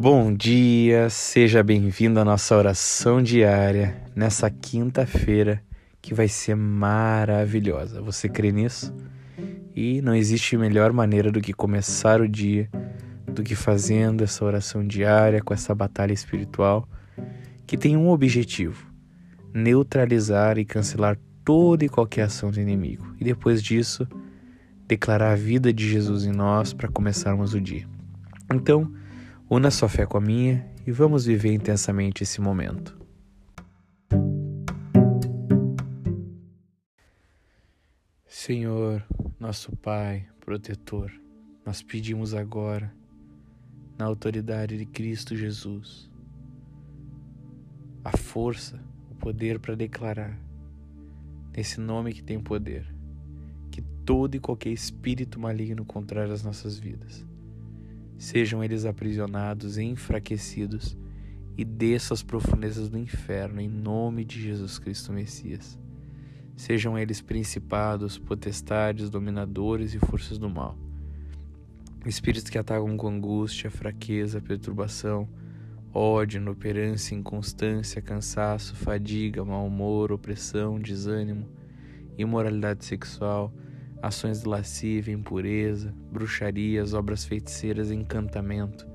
Bom dia, seja bem-vindo à nossa oração diária nessa quinta-feira que vai ser maravilhosa. Você crê nisso? E não existe melhor maneira do que começar o dia do que fazendo essa oração diária com essa batalha espiritual que tem um objetivo: neutralizar e cancelar toda e qualquer ação do inimigo. E depois disso, declarar a vida de Jesus em nós para começarmos o dia. Então, una sua fé com a minha e vamos viver intensamente esse momento. Senhor, nosso Pai, protetor, nós pedimos agora, na autoridade de Cristo Jesus, a força, o poder para declarar, nesse nome que tem poder, que todo e qualquer espírito maligno contrário às nossas vidas, sejam eles aprisionados e enfraquecidos e desça às profundezas do inferno em nome de Jesus Cristo Messias. Sejam eles principados, potestades, dominadores e forças do mal. Espíritos que atacam com angústia, fraqueza, perturbação, ódio, inoperância, inconstância, cansaço, fadiga, mau humor, opressão, desânimo, imoralidade sexual, ações de lascívia, impureza, bruxarias, obras feiticeiras, encantamento,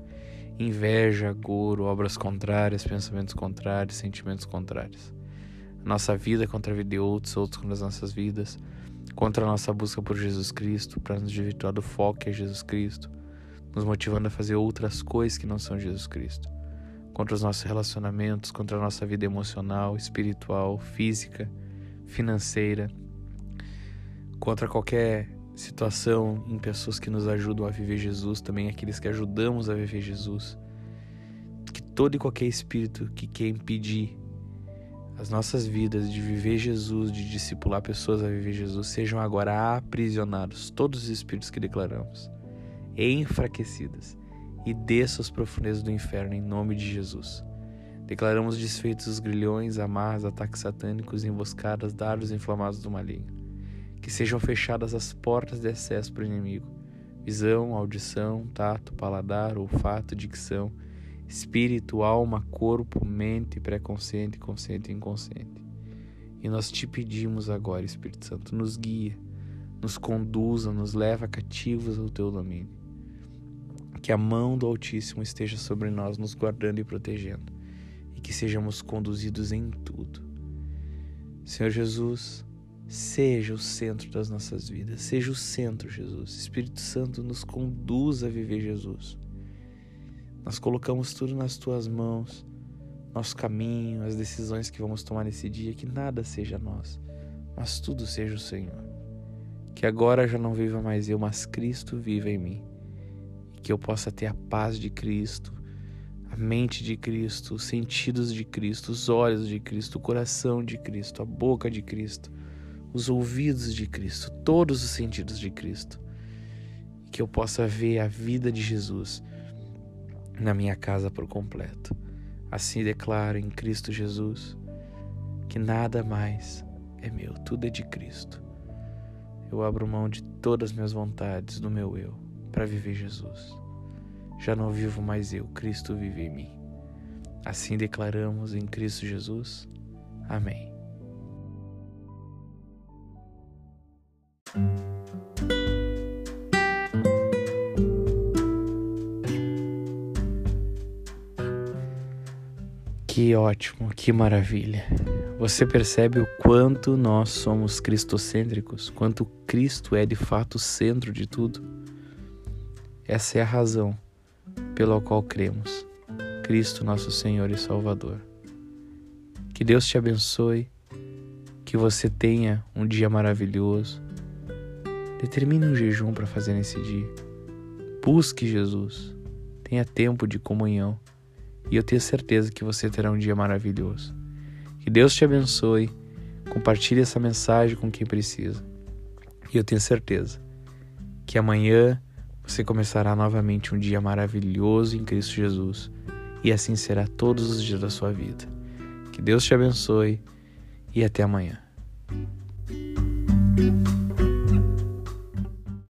inveja, goro, obras contrárias, pensamentos contrários, sentimentos contrários. Nossa vida contra a vida de outros, outros contra as nossas vidas, contra a nossa busca por Jesus Cristo, para nos desvirtuar do foco que é Jesus Cristo, nos motivando a fazer outras coisas que não são Jesus Cristo contra os nossos relacionamentos, contra a nossa vida emocional, espiritual, física, financeira, contra qualquer situação em pessoas que nos ajudam a viver Jesus, também aqueles que ajudamos a viver Jesus. Que todo e qualquer espírito que quer impedir as nossas vidas de viver Jesus, de discipular pessoas a viver Jesus, sejam agora aprisionados, todos os espíritos que declaramos, enfraquecidos e desça às profundezas do inferno em nome de Jesus. Declaramos desfeitos os grilhões, amarras, ataques satânicos, emboscadas, dardos inflamados do maligno. Que sejam fechadas as portas de acesso para o inimigo. Visão, audição, tato, paladar, olfato, dicção, espírito, alma, corpo, mente, pré-consciente, consciente e inconsciente. E nós te pedimos agora, Espírito Santo, nos guia, nos conduza, nos leva cativos ao teu domínio que a mão do Altíssimo esteja sobre nós, nos guardando e protegendo, e que sejamos conduzidos em tudo. Senhor Jesus, seja o centro das nossas vidas, seja o centro, Jesus. Espírito Santo, nos conduz a viver Jesus. Nós colocamos tudo nas tuas mãos, nosso caminho, as decisões que vamos tomar nesse dia, que nada seja nós, mas tudo seja o Senhor. Que agora já não viva mais eu, mas Cristo viva em mim que eu possa ter a paz de Cristo, a mente de Cristo, os sentidos de Cristo, os olhos de Cristo, o coração de Cristo, a boca de Cristo, os ouvidos de Cristo, todos os sentidos de Cristo. Que eu possa ver a vida de Jesus na minha casa por completo. Assim declaro em Cristo Jesus que nada mais é meu, tudo é de Cristo. Eu abro mão de todas as minhas vontades, do meu eu para viver Jesus. Já não vivo mais eu, Cristo vive em mim. Assim declaramos em Cristo Jesus. Amém. Que ótimo, que maravilha. Você percebe o quanto nós somos cristocêntricos, quanto Cristo é de fato o centro de tudo? Essa é a razão pela qual cremos. Cristo, nosso Senhor e Salvador. Que Deus te abençoe, que você tenha um dia maravilhoso. Determine um jejum para fazer nesse dia. Busque Jesus. Tenha tempo de comunhão. E eu tenho certeza que você terá um dia maravilhoso. Que Deus te abençoe. Compartilhe essa mensagem com quem precisa. E eu tenho certeza que amanhã você começará novamente um dia maravilhoso em Cristo Jesus, e assim será todos os dias da sua vida. Que Deus te abençoe e até amanhã.